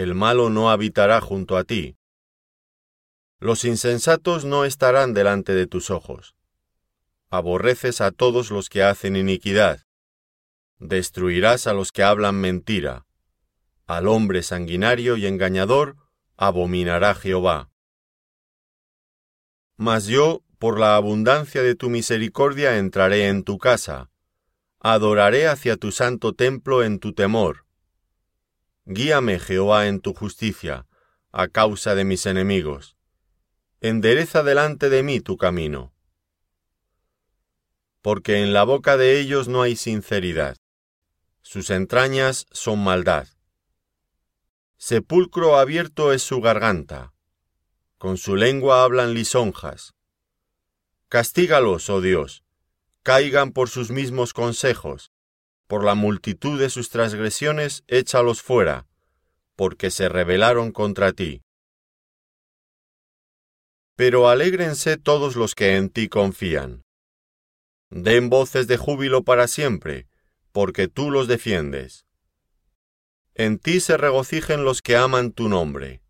el malo no habitará junto a ti. Los insensatos no estarán delante de tus ojos. Aborreces a todos los que hacen iniquidad. Destruirás a los que hablan mentira. Al hombre sanguinario y engañador abominará Jehová. Mas yo, por la abundancia de tu misericordia, entraré en tu casa. Adoraré hacia tu santo templo en tu temor Guíame, Jehová, en tu justicia, a causa de mis enemigos. Endereza delante de mí tu camino. Porque en la boca de ellos no hay sinceridad. Sus entrañas son maldad. Sepulcro abierto es su garganta. Con su lengua hablan lisonjas. Castígalos, oh Dios, caigan por sus mismos consejos, por la multitud de sus transgresiones, échalos fuera, porque se rebelaron contra ti. Pero alégrense todos los que en ti confían. Den voces de júbilo para siempre, porque tú los defiendes. En ti se regocijen los que aman tu nombre.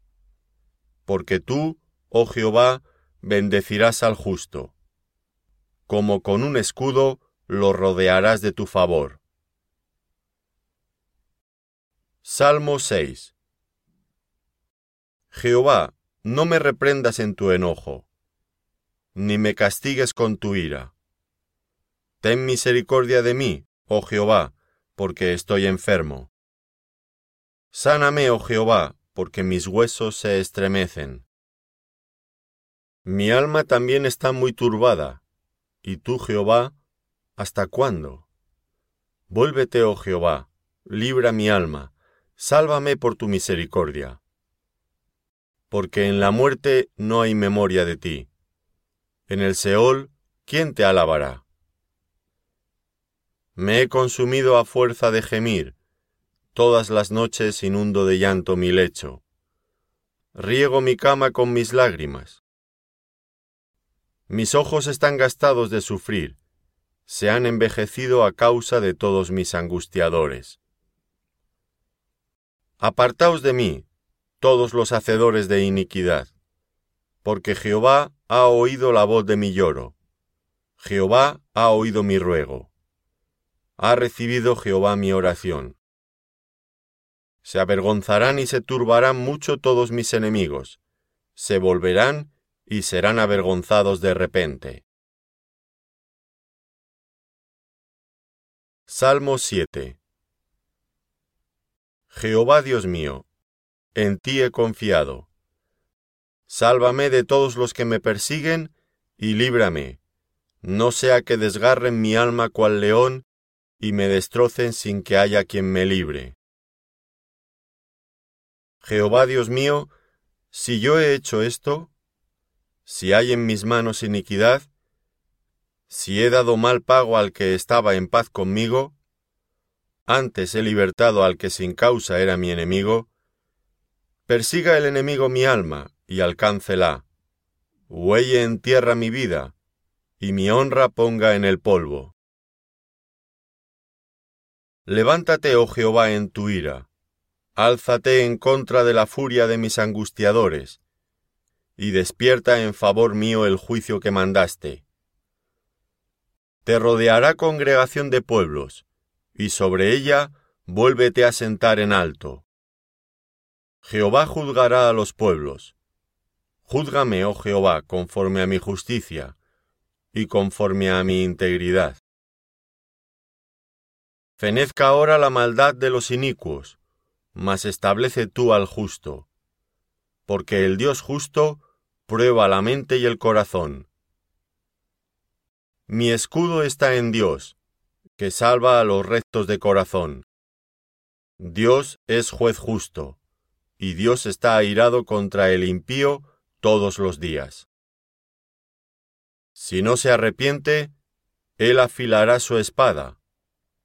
Porque tú, oh Jehová, bendecirás al justo. Como con un escudo lo rodearás de tu favor. Salmo 6 Jehová, no me reprendas en tu enojo, ni me castigues con tu ira. Ten misericordia de mí, oh Jehová, porque estoy enfermo. Sáname, oh Jehová, porque mis huesos se estremecen. Mi alma también está muy turbada, y tú, Jehová, ¿hasta cuándo? Vuélvete, oh Jehová, libra mi alma, sálvame por tu misericordia. Porque en la muerte no hay memoria de ti. En el Seol, ¿quién te alabará? Me he consumido a fuerza de gemir, todas las noches inundo de llanto mi lecho. Riego mi cama con mis lágrimas. Mis ojos están gastados de sufrir, se han envejecido a causa de todos mis angustiadores. Apartaos de mí, todos los hacedores de iniquidad, porque Jehová ha oído la voz de mi lloro, Jehová ha oído mi ruego, ha recibido Jehová mi oración. Se avergonzarán y se turbarán mucho todos mis enemigos, se volverán y serán avergonzados de repente. Salmo 7 Jehová Dios mío, en ti he confiado. Sálvame de todos los que me persiguen y líbrame, no sea que desgarren mi alma cual león y me destrocen sin que haya quien me libre. Jehová Dios mío, si yo he hecho esto, si hay en mis manos iniquidad, si he dado mal pago al que estaba en paz conmigo, antes he libertado al que sin causa era mi enemigo, persiga el enemigo mi alma y alcáncela, huelle en tierra mi vida, y mi honra ponga en el polvo. Levántate, oh Jehová, en tu ira, álzate en contra de la furia de mis angustiadores, y despierta en favor mío el juicio que mandaste. Te rodeará congregación de pueblos, y sobre ella vuélvete a sentar en alto. Jehová juzgará a los pueblos. Júzgame, oh Jehová, conforme a mi justicia, y conforme a mi integridad. Fenezca ahora la maldad de los inicuos, mas establece tú al justo, porque el Dios justo prueba la mente y el corazón. Mi escudo está en Dios, que salva a los rectos de corazón. Dios es juez justo, y Dios está airado contra el impío todos los días. Si no se arrepiente, él afilará su espada,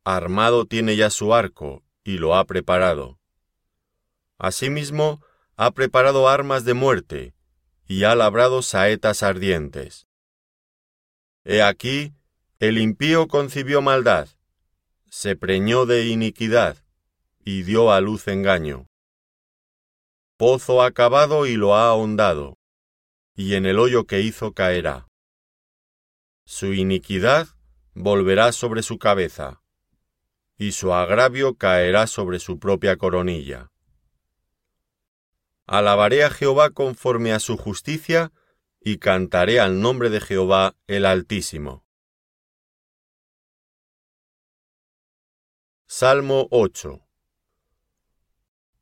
armado tiene ya su arco, y lo ha preparado. Asimismo, ha preparado armas de muerte, y ha labrado saetas ardientes. He aquí, el impío concibió maldad, se preñó de iniquidad, y dio a luz engaño. Pozo ha cavado y lo ha ahondado, y en el hoyo que hizo caerá. Su iniquidad volverá sobre su cabeza, y su agravio caerá sobre su propia coronilla. Alabaré a Jehová conforme a su justicia, y cantaré al nombre de Jehová el Altísimo. Salmo 8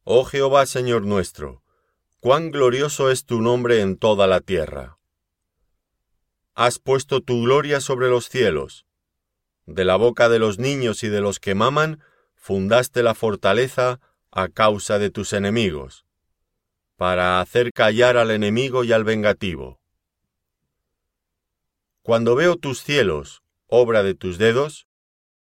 Oh Jehová Señor nuestro, cuán glorioso es tu nombre en toda la tierra. Has puesto tu gloria sobre los cielos. De la boca de los niños y de los que maman, fundaste la fortaleza a causa de tus enemigos para hacer callar al enemigo y al vengativo. Cuando veo tus cielos, obra de tus dedos,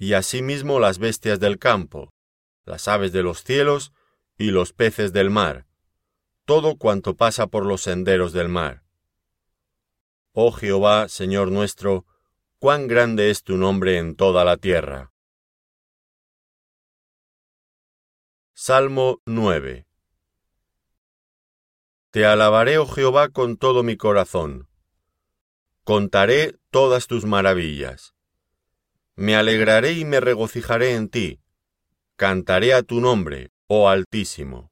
y asimismo las bestias del campo, las aves de los cielos y los peces del mar, todo cuanto pasa por los senderos del mar. Oh Jehová, Señor nuestro, cuán grande es tu nombre en toda la tierra. Salmo 9 te alabaré, oh Jehová, con todo mi corazón. Contaré todas tus maravillas. Me alegraré y me regocijaré en ti. Cantaré a tu nombre, oh Altísimo.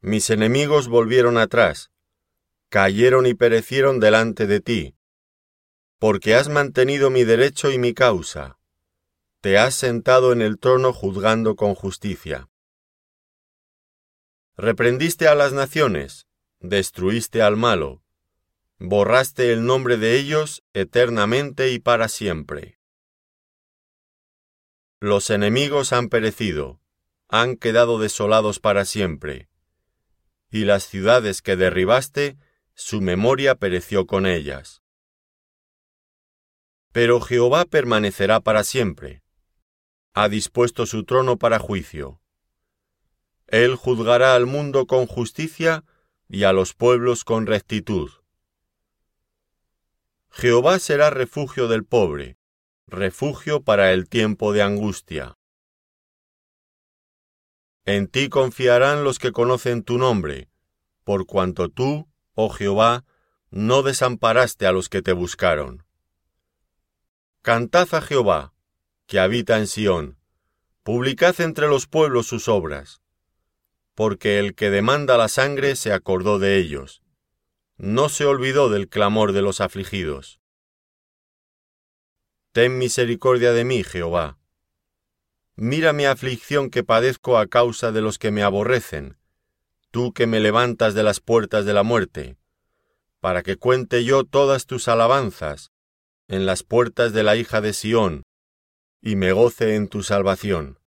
Mis enemigos volvieron atrás, cayeron y perecieron delante de ti, porque has mantenido mi derecho y mi causa. Te has sentado en el trono juzgando con justicia. Reprendiste a las naciones, destruiste al malo, borraste el nombre de ellos eternamente y para siempre. Los enemigos han perecido, han quedado desolados para siempre, y las ciudades que derribaste, su memoria pereció con ellas. Pero Jehová permanecerá para siempre, ha dispuesto su trono para juicio él juzgará al mundo con justicia y a los pueblos con rectitud. Jehová será refugio del pobre, refugio para el tiempo de angustia. En ti confiarán los que conocen tu nombre, por cuanto tú, oh Jehová, no desamparaste a los que te buscaron. Cantad a Jehová, que habita en Sión, publicad entre los pueblos sus obras porque el que demanda la sangre se acordó de ellos. No se olvidó del clamor de los afligidos. Ten misericordia de mí, Jehová. Mira mi aflicción que padezco a causa de los que me aborrecen, tú que me levantas de las puertas de la muerte, para que cuente yo todas tus alabanzas en las puertas de la hija de Sión, y me goce en tu salvación.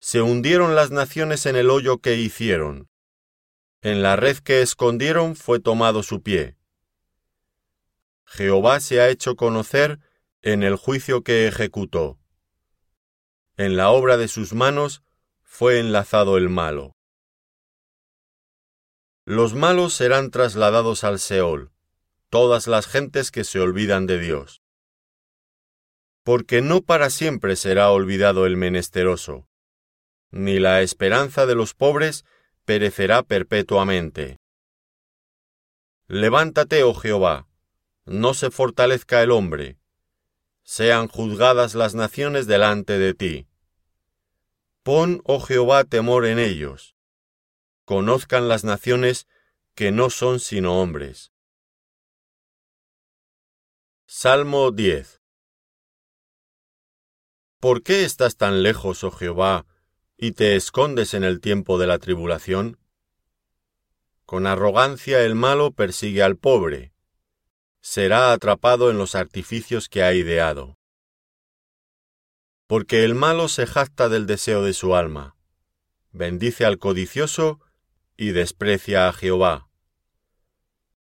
Se hundieron las naciones en el hoyo que hicieron. En la red que escondieron fue tomado su pie. Jehová se ha hecho conocer en el juicio que ejecutó. En la obra de sus manos fue enlazado el malo. Los malos serán trasladados al Seol, todas las gentes que se olvidan de Dios. Porque no para siempre será olvidado el menesteroso ni la esperanza de los pobres perecerá perpetuamente. Levántate, oh Jehová, no se fortalezca el hombre, sean juzgadas las naciones delante de ti. Pon, oh Jehová, temor en ellos, conozcan las naciones que no son sino hombres. Salmo 10 ¿Por qué estás tan lejos, oh Jehová, y te escondes en el tiempo de la tribulación? Con arrogancia el malo persigue al pobre, será atrapado en los artificios que ha ideado. Porque el malo se jacta del deseo de su alma, bendice al codicioso y desprecia a Jehová.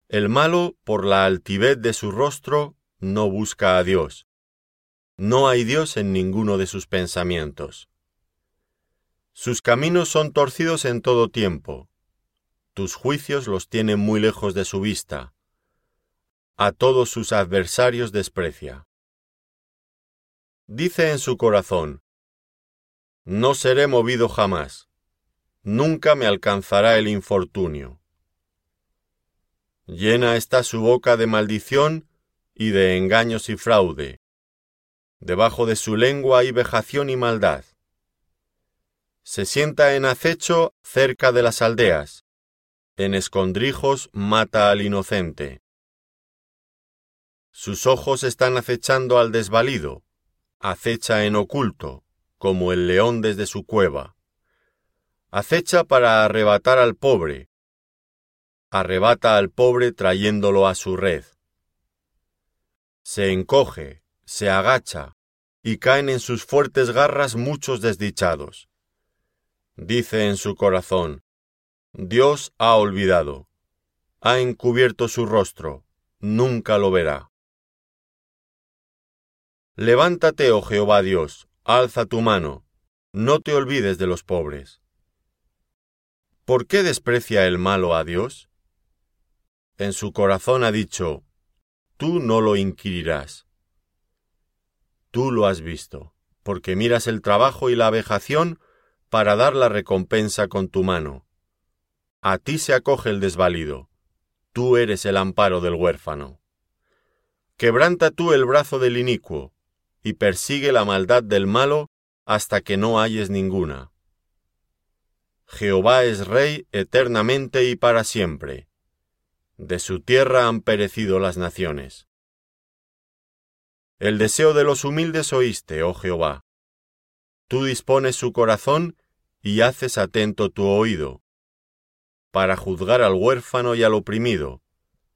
El malo, por la altivez de su rostro, no busca a Dios. No hay Dios en ninguno de sus pensamientos. Sus caminos son torcidos en todo tiempo. Tus juicios los tienen muy lejos de su vista. A todos sus adversarios desprecia. Dice en su corazón, No seré movido jamás nunca me alcanzará el infortunio. Llena está su boca de maldición y de engaños y fraude. Debajo de su lengua hay vejación y maldad. Se sienta en acecho cerca de las aldeas. En escondrijos mata al inocente. Sus ojos están acechando al desvalido. Acecha en oculto, como el león desde su cueva acecha para arrebatar al pobre, arrebata al pobre trayéndolo a su red. Se encoge, se agacha, y caen en sus fuertes garras muchos desdichados. Dice en su corazón, Dios ha olvidado, ha encubierto su rostro, nunca lo verá. Levántate, oh Jehová Dios, alza tu mano, no te olvides de los pobres. ¿Por qué desprecia el malo a Dios? En su corazón ha dicho, Tú no lo inquirirás. Tú lo has visto, porque miras el trabajo y la vejación para dar la recompensa con tu mano. A ti se acoge el desvalido, tú eres el amparo del huérfano. Quebranta tú el brazo del inicuo, y persigue la maldad del malo hasta que no halles ninguna. Jehová es Rey eternamente y para siempre. De su tierra han perecido las naciones. El deseo de los humildes oíste, oh Jehová. Tú dispones su corazón y haces atento tu oído, para juzgar al huérfano y al oprimido,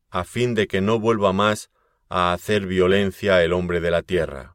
a fin de que no vuelva más a hacer violencia el hombre de la tierra.